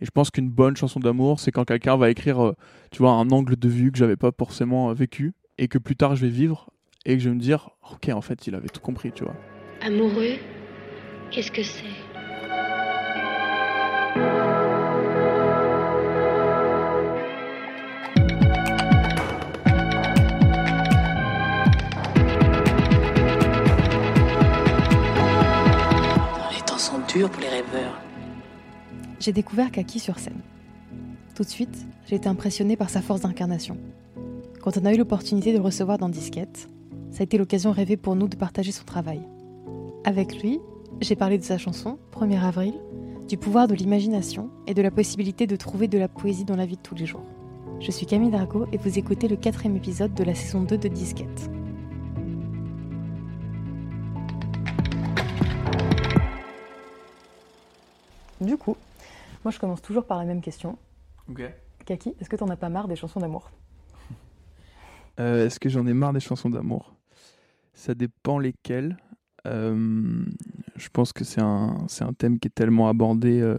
Et je pense qu'une bonne chanson d'amour, c'est quand quelqu'un va écrire, euh, tu vois, un angle de vue que j'avais pas forcément euh, vécu et que plus tard je vais vivre et que je vais me dire, ok, en fait, il avait tout compris, tu vois. Amoureux, qu'est-ce que c'est? Les temps sont durs pour les rêveurs. J'ai découvert Kaki sur scène. Tout de suite, j'ai été impressionnée par sa force d'incarnation. Quand on a eu l'opportunité de le recevoir dans Disquette, ça a été l'occasion rêvée pour nous de partager son travail. Avec lui, j'ai parlé de sa chanson, 1er avril, du pouvoir de l'imagination et de la possibilité de trouver de la poésie dans la vie de tous les jours. Je suis Camille Dargaud et vous écoutez le quatrième épisode de la saison 2 de Disquette. Du coup, moi je commence toujours par la même question. Ok. Kaki, est-ce que t'en as pas marre des chansons d'amour? Euh, Est-ce que j'en ai marre des chansons d'amour? Ça dépend lesquelles. Euh, je pense que c'est un, thème qui est tellement abordé euh,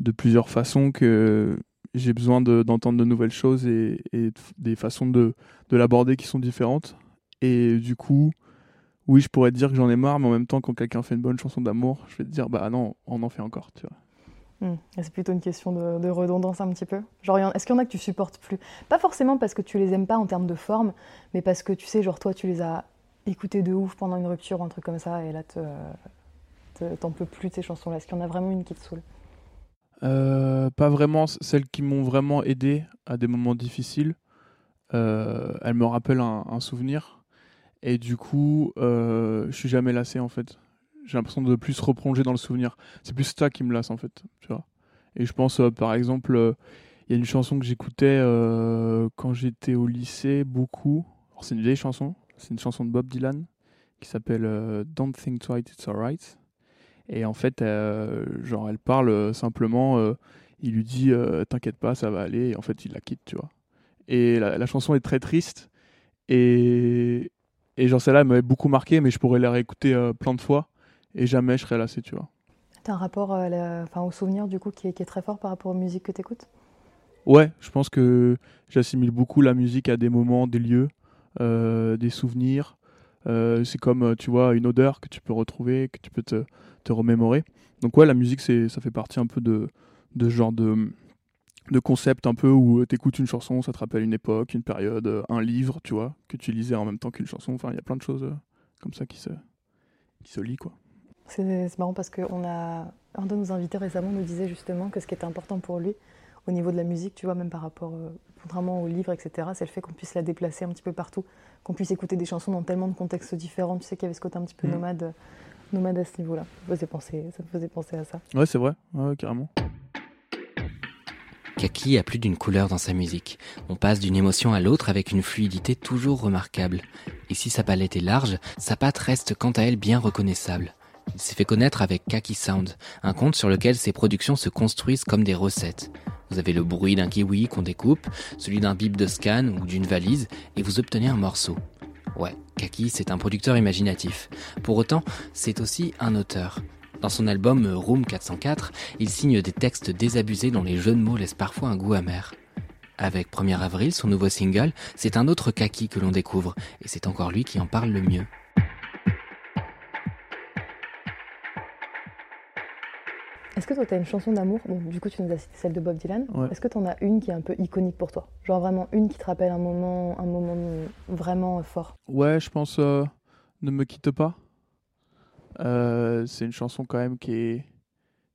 de plusieurs façons que j'ai besoin de- d'entendre de, nouvelles choses et, et des façons de, de l'aborder qui sont différentes. Et du coup, oui, je pourrais te dire que j'en ai marre, mais en même temps, quand quelqu'un fait une bonne chanson d'amour, je vais te dire, bah non, on en fait encore, tu vois. Hmm, C'est plutôt une question de, redondance un petit peu. Genre, est-ce qu'il y en a que tu supportes plus? Pas forcément parce que tu les aimes pas en termes de forme, mais parce que tu sais, genre toi, tu les as écoutés de ouf pendant une rupture ou un truc comme ça, et là, te- te- t'en peux plus de ces chansons-là. Est-ce qu'il y en a vraiment une qui te saoule? Euh, pas vraiment celles qui m'ont vraiment aidé à des moments difficiles. Euh, elles me rappellent un, un souvenir. Et du coup, euh, je suis jamais lassé en fait. J'ai l'impression de plus replonger dans le souvenir. C'est plus ça qui me lasse en fait. Tu vois. Et je pense euh, par exemple, euh, il y a une chanson que j'écoutais euh, quand j'étais au lycée beaucoup. C'est une vieille chanson. C'est une chanson de Bob Dylan qui s'appelle Don't Think Twice It's Alright. Et en fait, genre, elle parle simplement, il lui dit T'inquiète pas, ça va aller. Et en fait, il la quitte, tu vois. Et la, chanson est très triste. Et, et genre, celle-là, elle m'avait beaucoup marqué, mais je pourrais la réécouter plein de fois. Et jamais je serais lassé, tu vois. T'as un rapport à la- enfin, au souvenir, du coup, qui est, qui est très fort par rapport aux musiques que t'écoutes? Ouais, je pense que j'assimile beaucoup la musique à des moments, des lieux, euh, des souvenirs. Euh, c'est comme, euh, tu vois, une odeur que tu peux retrouver, que tu peux te, te remémorer. Donc ouais, la musique, c'est, ça fait partie un peu de, de ce genre de, de concept un peu où tu écoutes une chanson, ça te rappelle une époque, une période, euh, un livre, tu vois, que tu lisais en même temps qu'une chanson. Enfin, il y a plein de choses euh, comme ça qui se, qui se lient, quoi. C'est marrant parce que on a, un de nos invités récemment nous disait justement que ce qui était important pour lui au niveau de la musique, tu vois, même par rapport, euh, contrairement aux livres, etc., c'est le fait qu'on puisse la déplacer un petit peu partout, qu'on puisse écouter des chansons dans tellement de contextes différents. Tu sais qu'il y avait ce côté un petit peu Mhm. nomade, euh, nomade à ce niveau-là. Ça me faisait penser, ça me faisait penser à ça. Ouais, c'est vrai, ouais, carrément. Kaki a plus d'une couleur dans sa musique. On passe d'une émotion à l'autre avec une fluidité toujours remarquable. Et si sa palette est large, sa patte reste quant à elle bien reconnaissable. Il s'est fait connaître avec Kaki Sound, un compte sur lequel ses productions se construisent comme des recettes. Vous avez le bruit d'un kiwi qu'on découpe, celui d'un bip de scan ou d'une valise, et vous obtenez un morceau. Ouais, Kaki, c'est un producteur imaginatif. Pour autant, c'est aussi un auteur. Dans son album Room 404, il signe des textes désabusés dont les jeux de mots laissent parfois un goût amer. Avec 1er avril, son nouveau single, c'est un autre Kaki que l'on découvre, et c'est encore lui qui en parle le mieux. Est-ce que toi, tu as une chanson d'amour bon, Du coup, tu nous as cité celle de Bob Dylan. Ouais. Est-ce que tu en as une qui est un peu iconique pour toi? Genre vraiment une qui te rappelle un moment, un moment vraiment fort? Ouais, je pense euh, Ne me quitte pas. Euh, c'est une chanson quand même qui est,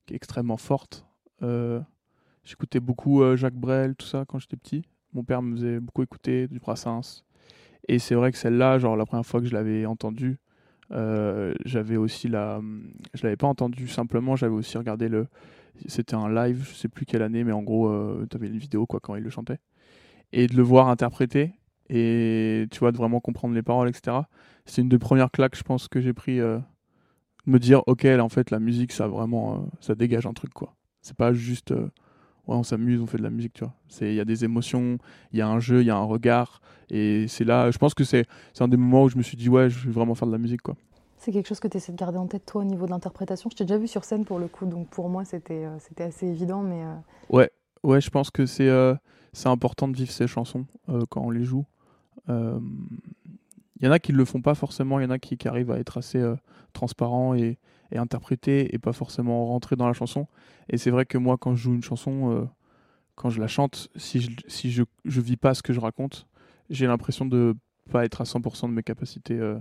qui est extrêmement forte. Euh, J'écoutais beaucoup euh, Jacques Brel, tout ça, quand j'étais petit. Mon père me faisait beaucoup écouter du Brassens. Et c'est vrai que celle-là, genre la première fois que je l'avais entendue, euh, j'avais aussi la. Je l'avais pas entendue simplement, j'avais aussi regardé le. C'était un live, je sais plus quelle année, mais en gros, euh, tu avais une vidéo quoi, quand il le chantait. Et de le voir interpréter, et tu vois, de vraiment comprendre les paroles, etc. C'est une des premières claques, je pense, que j'ai pris. euh, me dire, ok, là, en fait, la musique, ça vraiment. euh, ça dégage un truc, quoi. C'est pas juste. Ouais, on s'amuse, on fait de la musique, tu vois. Il y a des émotions, il y a un jeu, il y a un regard. Et c'est là, je pense que c'est un des moments où je me suis dit, ouais, je vais vraiment faire de la musique, quoi. C'est quelque chose que tu essaies de garder en tête, toi, au niveau de l'interprétation. Je t'ai déjà vu sur scène pour le coup, donc pour moi, c'était euh, c'était assez évident. Mais euh, Ouais, ouais, je pense que c'est euh, c'est important de vivre ces chansons quand on les joue. Il y en a qui ne le font pas forcément, il y en a qui, arrivent à être assez euh, transparents et, et interpréter et pas forcément rentrer dans la chanson. Et c'est vrai que moi, quand je joue une chanson, euh, quand je la chante, si je si vis pas ce que je raconte, j'ai l'impression de pas être à 100% de mes capacités. euh,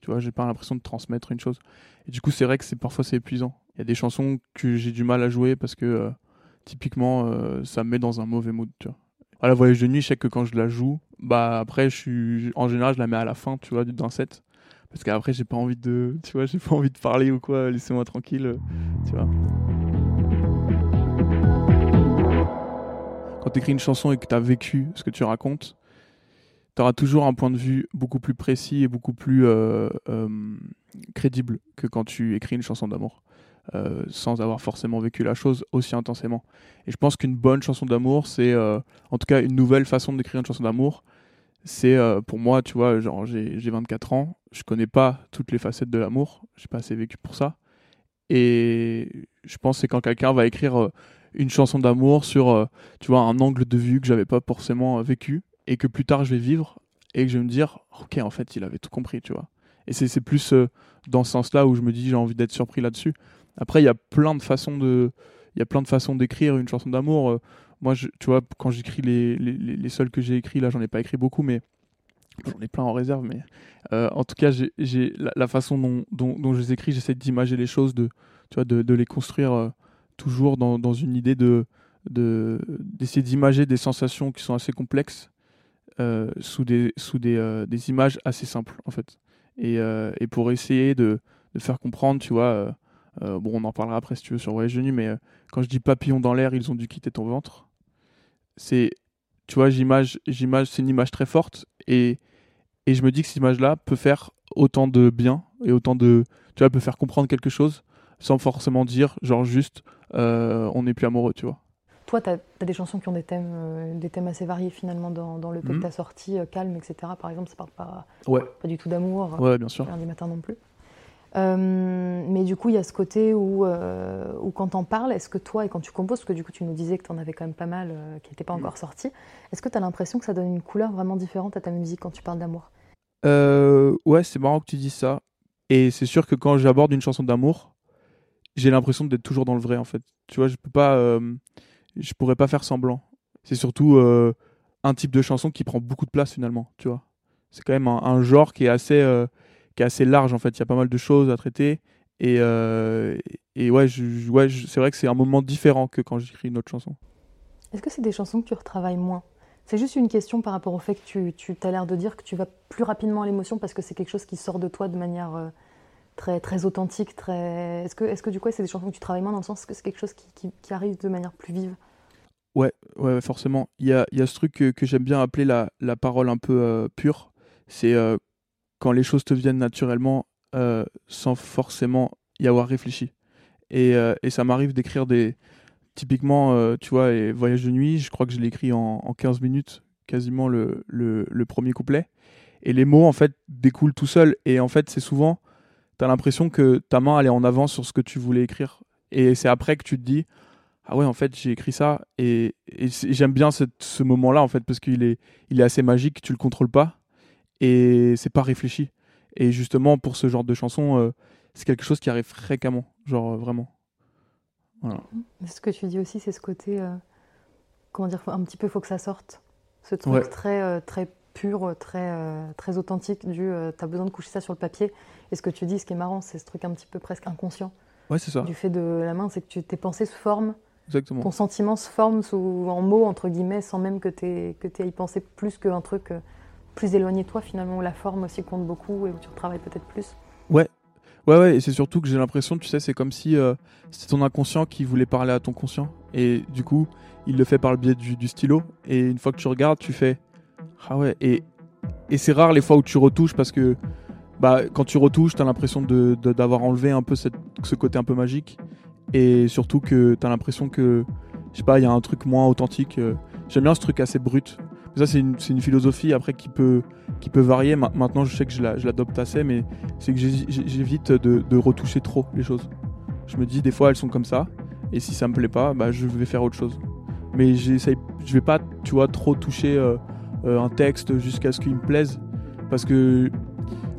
tu vois, j'ai pas l'impression de transmettre une chose. Et du coup, c'est vrai que c'est parfois c'est épuisant. Il y a des chansons que j'ai du mal à jouer parce que euh, typiquement, ça me met dans un mauvais mood, vois. Voilà, Voyage de nuit, je sais que quand je la joue, bah après, je suis, en général, je la mets à la fin, tu vois, d'un set. Parce qu'après, j'ai pas envie de, tu vois, j'ai pas envie de parler ou quoi, laissez-moi tranquille, tu vois. Quand tu écris une chanson et que tu as vécu ce que tu racontes, tu auras toujours un point de vue beaucoup plus précis et beaucoup plus euh, euh, crédible que quand tu écris une chanson d'amour, euh, sans avoir forcément vécu la chose aussi intensément. Et je pense qu'une bonne chanson d'amour, c'est en tout cas une nouvelle façon d'écrire une chanson d'amour. C'est euh, pour moi, tu vois, genre j'ai j'ai 24 ans, je connais pas toutes les facettes de l'amour, j'ai pas assez vécu pour ça. Et je pense que c'est quand quelqu'un va écrire euh, une chanson d'amour sur, euh, tu vois, un angle de vue que j'avais pas forcément vécu et que plus tard je vais vivre et que je vais me dire, ok, en fait, il avait tout compris, tu vois. Et c'est plus dans ce sens-là où je me dis, j'ai envie d'être surpris là-dessus. Après, il y a plein de façons il y a plein de façons d'écrire une chanson d'amour. Moi, tu vois, quand j'écris les, les, les seuls que j'ai écrits, là, j'en ai pas écrit beaucoup, mais j'en ai plein en réserve. Mais euh, en tout cas, j'ai- la, la façon dont, dont, je les écris, j'essaie d'imager les choses, de, tu vois, de, les construire euh, toujours dans, dans une idée de de- d'essayer d'imager des sensations qui sont assez complexes euh, sous des sous des, des images assez simples en fait et, et pour essayer de, de faire comprendre tu vois bon on en parlera après si tu veux sur Voyage de nuit mais quand je dis papillons dans l'air ils ont dû quitter ton ventre c'est tu vois j'image j'image c'est une image très forte et et je me dis que cette image là peut faire autant de bien et autant de tu vois peut faire comprendre quelque chose sans forcément dire genre juste euh, on n'est plus amoureux tu vois toi, tu as, des chansons qui ont des thèmes, euh, des thèmes assez variés finalement dans, dans le EP Mhm. que tu as sorti, euh, Calme, etc. Par exemple, ça parle pas, ouais pas du tout d'amour. ouais bien sûr lundi matin non plus. Euh, mais du coup, il y a ce côté où, euh, où quand t'en parles, est-ce que toi, et quand tu composes, parce que du coup, tu nous disais que t'en avais quand même pas mal euh, qui n'étaient pas encore sortis, est-ce que t'as l'impression que ça donne une couleur vraiment différente à ta musique quand tu parles d'amour? Ouais, c'est marrant que tu dises ça. Et c'est sûr que quand j'aborde une chanson d'amour, j'ai l'impression d'être toujours dans le vrai en fait. Tu vois, je peux pas, euh, je pourrais pas faire semblant. C'est surtout euh, un type de chanson qui prend beaucoup de place finalement. Tu vois, c'est quand même un, un genre qui est assez, euh, qui est assez large en fait. Il y a pas mal de choses à traiter. Et, euh, et ouais, je, ouais, c'est vrai que c'est un moment différent que quand j'écris une autre chanson. Est-ce que c'est des chansons que tu retravailles moins? C'est juste une question par rapport au fait que tu, tu as l'air de dire que tu vas plus rapidement à l'émotion parce que c'est quelque chose qui sort de toi de manière euh, très, très authentique. Très... Est-ce que, est que du coup, c'est des chansons que tu travailles moins dans le sens que c'est quelque chose qui, qui- qui arrive de manière plus vive? Ouais, ouais, forcément. Il y a, y a ce truc que, que j'aime bien appeler la, la parole un peu euh, pure. C'est quand les choses te viennent naturellement euh, sans forcément y avoir réfléchi. Et, euh, ça m'arrive d'écrire des. Typiquement, euh, tu vois, les Voyages de nuit, je crois que je l'ai écrit en, en 15 minutes, quasiment le, premier couplet. Et les mots, en fait, découlent tout seuls. Et en fait, c'est souvent. T'as l'impression que ta main, elle est en avance sur ce que tu voulais écrire. Et c'est après que tu te dis ah ouais en fait j'ai écrit ça et, j'aime bien ce moment là en fait parce qu'il est est assez magique tu le contrôles pas et c'est pas réfléchi. Et justement pour ce genre de chanson euh, c'est quelque chose qui arrive fréquemment genre euh, vraiment. Voilà. Ce que tu dis aussi, c'est ce côté, euh, comment dire, un petit peu, faut que ça sorte. Ce truc Ouais. très, très pur, très, très authentique du, t'as besoin de coucher ça sur le papier. Et ce que tu dis, ce qui est marrant, c'est ce truc un petit peu presque inconscient. Ouais c'est ça. Du fait de la main, c'est que tu, tes pensées se forment, exactement. Ton sentiment se forme sous, en mots, entre guillemets, sans même que tu aies à y penser plus qu'un truc plus éloigné de toi, finalement, où la forme aussi compte beaucoup et où tu travailles peut-être plus. ouais. Ouais et c'est surtout que j'ai l'impression tu sais c'est comme si euh, c'était ton inconscient qui voulait parler à ton conscient. Et du coup il le fait par le biais du, stylo. Et une fois que tu regardes tu fais ah ouais et et c'est rare les fois où tu retouches parce que bah quand tu retouches t'as l'impression de de- d'avoir enlevé un peu cette, ce côté un peu magique. Et surtout que t'as l'impression que je sais pas il y a un truc moins authentique euh. j'aime bien ce truc assez brut Ça, c'est une, philosophie après qui peut, qui peut varier. Ma- Maintenant, je sais que je la- je l'adopte assez, mais c'est que j'évite de, retoucher trop les choses. Je me dis, des fois, elles sont comme ça, et si ça me plaît pas, bah, je vais faire autre chose. Mais je vais pas, tu vois, trop toucher euh, euh, un texte jusqu'à ce qu'il me plaise, parce que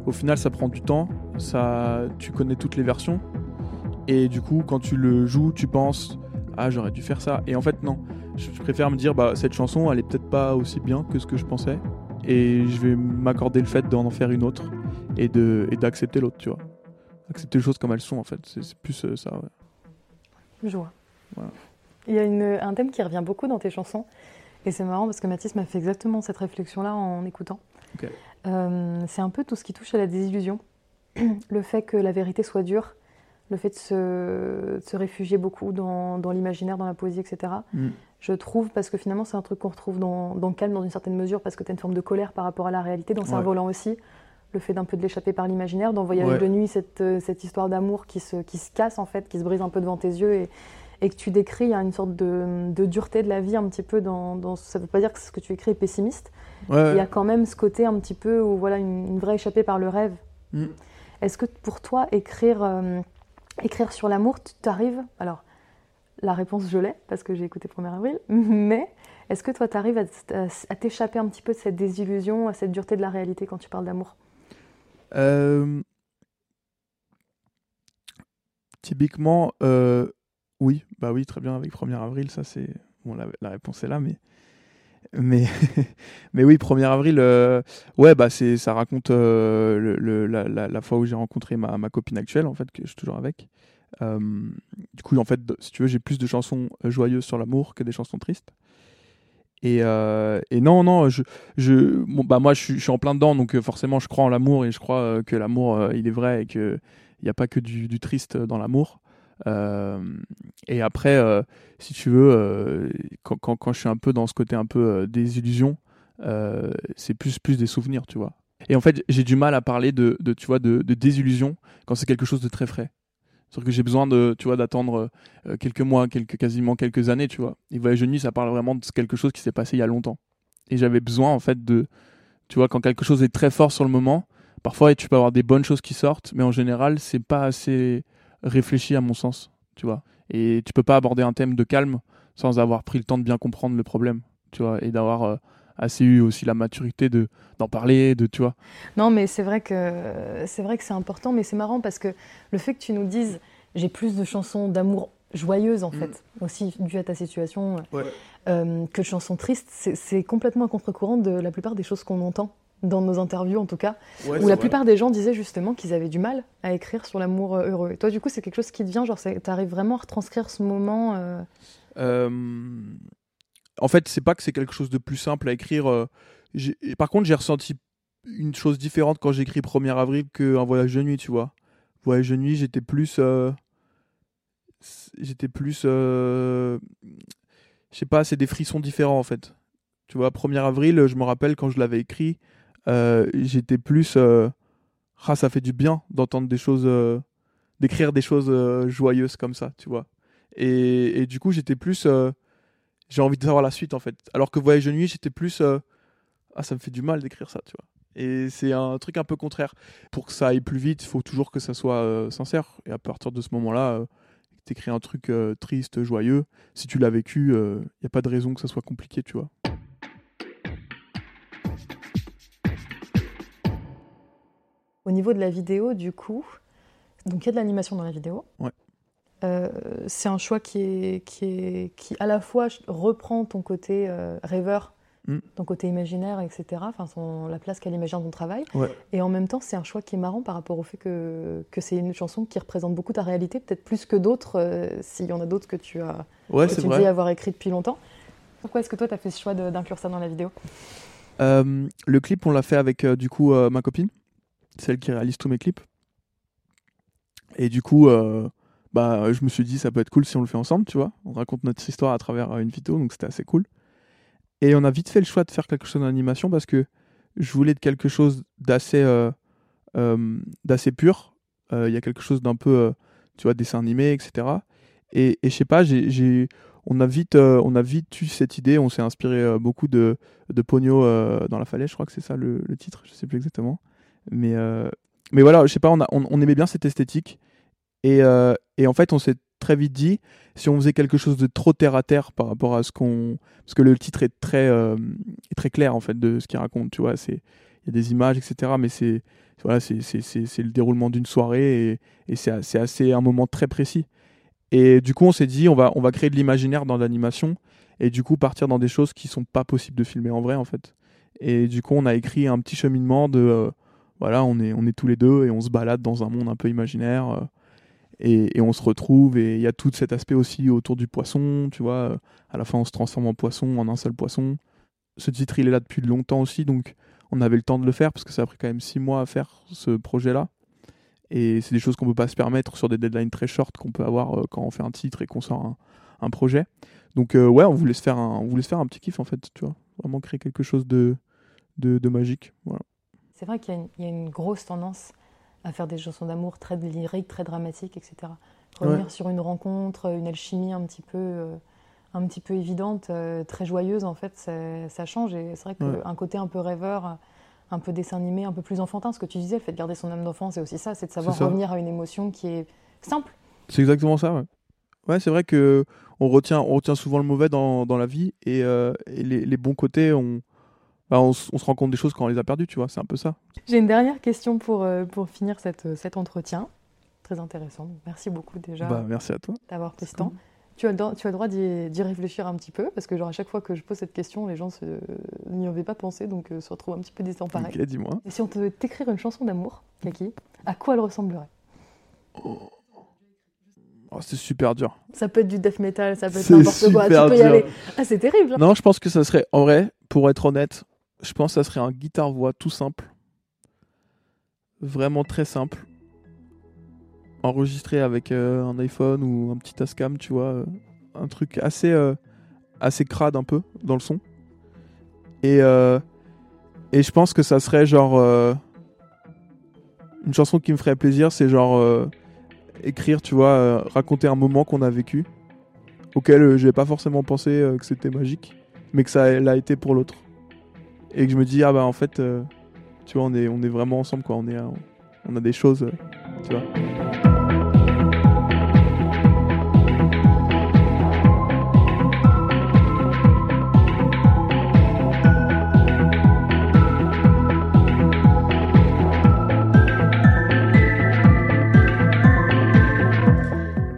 au final, ça prend du temps. Ça, tu connais toutes les versions, et du coup, quand tu le joues, tu penses, ah, j'aurais dû faire ça. Et en fait, non. Je préfère me dire, bah, cette chanson, elle est peut-être pas aussi bien que ce que je pensais, et je vais m'accorder le fait d'en en faire une autre et d'accepter l'autre, tu vois. Accepter les choses comme elles sont, en fait. C'est plus euh, ça. ouais. Je vois. Voilà. Il y a une- un thème qui revient beaucoup dans tes chansons. Et c'est marrant parce que Mathis m'a fait exactement cette réflexion-là en écoutant. Euh, c'est un peu tout ce qui touche à la désillusion. le fait que la vérité soit dure, le fait de se, de se réfugier beaucoup dans, dans l'imaginaire, dans la poésie, etc. Mm. Je trouve, parce que finalement c'est un truc qu'on retrouve dans, dans le calme dans une certaine mesure, parce que tu as une forme de colère par rapport à la réalité, dans Ouais. Cerf-Volant aussi, le fait d'un peu de l'échapper par l'imaginaire, dans Voyage Ouais. de nuit, cette, euh, cette histoire d'amour qui se, qui se casse en fait, qui se brise un peu devant tes yeux et, et que tu décris, il y a une sorte de, de dureté de la vie un petit peu dans, dans ça veut pas dire que ce que tu écris est pessimiste, Ouais, il y a quand même ce côté un petit peu où voilà une, une vraie échappée par le rêve. Mm. Est-ce que pour toi écrire euh, écrire sur l'amour, tu t'arrives alors la réponse je l'ai parce que j'ai écouté 1er avril, mais est-ce que toi tu arrives à, t'échapper un petit peu de cette désillusion, à cette dureté de la réalité quand tu parles d'amour? Euh, Typiquement, euh, oui, bah oui, très bien avec 1er avril, ça c'est. Bon, la réponse est là, mais. Mais, mais oui, 1er avril, euh, ouais, bah c'est, ça raconte euh, la, fois où j'ai rencontré ma, ma copine actuelle, en fait, que je suis toujours avec. Euh, du coup, en fait, si tu veux, j'ai plus de chansons joyeuses sur l'amour que des chansons tristes. Et, et non, non, je, je, bah moi, je suis, en plein dedans, donc forcément, je crois en l'amour et je crois que l'amour, il est vrai et qu'il n'y a pas que du triste dans l'amour. Euh, et après, euh, si tu veux, euh, quand, quand, je suis un peu dans ce côté un peu euh, c'est plus, plus des souvenirs, tu vois. Et en fait, j'ai du mal à parler de, tu vois, de, désillusion quand c'est quelque chose de très frais. C'est-à-dire que j'ai besoin de, tu vois, d'attendre quelques mois, quelques, quasiment quelques années, tu vois. Et Voyage de nuit, ça parle vraiment de quelque chose qui s'est passé il y a longtemps. Et j'avais besoin, en fait, de, tu vois, quand quelque chose est très fort sur le moment, parfois tu peux avoir des bonnes choses qui sortent, mais en général, c'est pas assez réfléchi à mon sens, tu vois. Et tu peux pas aborder un thème de calme sans avoir pris le temps de bien comprendre le problème, tu vois, et d'avoir euh, assez eu aussi la maturité de d'en parler, de, tu vois. Non, mais c'est vrai que c'est vrai que c'est important, mais c'est marrant parce que le fait que tu nous dises j'ai plus de chansons d'amour joyeuses en Mm. fait, aussi dû à ta situation, Ouais. euh, que de chansons tristes, c'est- c'est complètement à contre-courant de la plupart des choses qu'on entend dans nos interviews en tout cas, où la plupart des gens disaient justement qu'ils avaient du mal à écrire sur l'amour euh, heureux. Et toi du coup c'est quelque chose qui te vient, genre tu arrives vraiment à retranscrire ce moment. euh, Euh, en fait, c'est pas que c'est quelque chose de plus simple à écrire. euh, Par contre, j'ai ressenti une chose différente quand j'écris 1er avril qu'un voyage de nuit, tu vois. Voyage de nuit, j'étais plus. J'étais plus. Je sais pas, c'est des frissons différents en fait. Tu vois, 1er avril, je me rappelle quand je l'avais écrit, euh, j'étais plus. euh, Ah, ça fait du bien d'entendre des choses. euh, d'écrire des choses joyeuses comme ça, tu vois. Et, et du coup, j'étais plus. j'ai envie de savoir la suite en fait. Alors que Voyage de nuit, j'étais plus. ah, ça me fait du mal d'écrire ça, tu vois. Et c'est un truc un peu contraire. Pour que ça aille plus vite, il faut toujours que ça soit sincère. Et à partir de ce moment-là, t'écris un truc triste, joyeux. Si tu l'as vécu, il n'y a pas de raison que ça soit compliqué, tu vois. Au niveau de la vidéo, du coup, donc il y a de l'animation dans la vidéo. Ouais. Euh, c'est un choix qui est, qui est qui à la fois reprend ton côté euh, rêveur, Mm. ton côté imaginaire, etc. Enfin, son- la place qu'elle imagine dans ton travail. Ouais. Et en même temps, c'est un choix qui est marrant par rapport au fait que, que c'est une chanson qui représente beaucoup ta réalité, peut-être plus que d'autres, euh, s'il y en a d'autres que tu as Ouais, que tu dis avoir écrit depuis longtemps. Pourquoi est-ce que toi, tu as fait ce choix d'inclure ça dans la vidéo? Le clip, on l'a fait avec du coup ma copine, celle qui réalise tous mes clips. Et du coup, euh, bah, je me suis dit, ça peut être cool si on le fait ensemble, tu vois. On raconte notre histoire à travers euh, une vidéo, donc c'était assez cool. Et on a vite fait le choix de faire quelque chose en animation parce que je voulais de quelque chose d'assez euh, d'assez pur. Il y a quelque chose d'un peu, tu vois, dessin animé, etc. Et, je sais pas, j'ai, on a vite, on a vite eu cette idée. On s'est inspiré beaucoup de, de Pogno dans la falaise. Je crois que c'est ça le, le titre. Je sais plus exactement. Mais, euh, mais voilà, je sais pas. On, on, aimait bien cette esthétique. Et, euh, et en fait, on s'est très vite dit, si on faisait quelque chose de trop terre à terre par rapport à ce qu'on, parce que le titre est très, euh, très clair en fait de ce qu'il raconte. Tu vois, c'est, il y a des images, etc. Mais c'est, voilà, c'est, le déroulement d'une soirée et, et c'est, assez un moment très précis. Et du coup, on s'est dit, on va, on va créer de l'imaginaire dans l'animation et du coup partir dans des choses qui sont pas possibles de filmer en vrai en fait. Et du coup, on a écrit un petit cheminement de, voilà, on est, on est tous les deux et on se balade dans un monde un peu imaginaire euh, et, et on se retrouve et il y a tout cet aspect aussi autour du poisson, tu vois. euh, À la fin, on se transforme en poisson, en un seul poisson. Ce titre, il est là depuis longtemps aussi, donc on avait le temps de le faire parce que ça a pris quand même six mois à faire ce projet-là. Et c'est des choses qu'on peut pas se permettre sur des deadlines très short qu'on peut avoir euh, quand on fait un titre et qu'on sort un, un projet. Donc ouais, on voulait se faire un, on voulait se faire un petit kiff en fait, tu vois, vraiment créer quelque chose de de, de magique. Voilà. C'est vrai qu'il y, a une- il y a une grosse tendance à faire des chansons d'amour très lyriques, très dramatiques, etc. Revenir Ouais. sur une rencontre, une alchimie un petit peu, euh, un petit peu évidente, euh, très joyeuse, en fait, ça, change. Et c'est vrai Ouais. qu'un côté un peu rêveur, un peu dessin animé, un peu plus enfantin, ce que tu disais, le fait de garder son âme d'enfant, c'est aussi ça, c'est de savoir revenir à une émotion qui est simple. C'est exactement ça. Ouais, ouais c'est vrai que on retient, on retient souvent le mauvais dans, dans la vie et, euh, et les, les bons côtés, on, bah, on, se rend compte des choses quand on les a perdus, tu vois. C'est un peu ça. J'ai une dernière question pour, euh, pour finir cette, cet entretien. Très intéressant. Merci beaucoup déjà Bah, merci à toi. d'avoir pris ce temps. Tu as, le droit- tu as le droit d'y réfléchir un petit peu, parce que genre à chaque fois que je pose cette question, les gens se- n'y avaient pas pensé, donc euh, se retrouvent un petit peu désemparés. Ok, dis-moi. Et si on devait t'écrire une chanson d'amour, Kaki, à quoi elle ressemblerait? Oh, c'est super dur. Ça peut être du death metal, ça peut être n'importe quoi, tu peux y aller. Ah, c'est terrible hein. Non, je pense que ça serait, en vrai, pour être honnête, je pense que ça serait un guitare-voix tout simple. Vraiment très simple. Enregistré avec euh, un iPhone ou un petit Tascam, tu vois. euh, un truc assez, euh, assez crade un peu dans le son. Et, et je pense que ça serait genre. une chanson qui me ferait plaisir, c'est genre. écrire, tu vois, raconter un moment qu'on a vécu auquel euh, j'ai pas forcément pensé que c'était magique, mais que ça l'a été pour l'autre. Et que je me dis, ah bah en fait, euh, tu vois, on est, on est vraiment ensemble, quoi. On, euh, a des choses, euh, tu vois.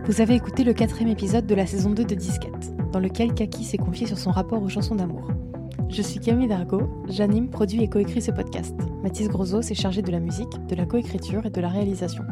Vous avez écouté le quatrième épisode de la saison 2 de Disquette, dans lequel Kaki s'est confié sur son rapport aux chansons d'amour. Je suis Camille Dargaud, j'anime, produis et coécris ce podcast. Mathis Grosot s'est chargé de la musique, de la coécriture et de la réalisation.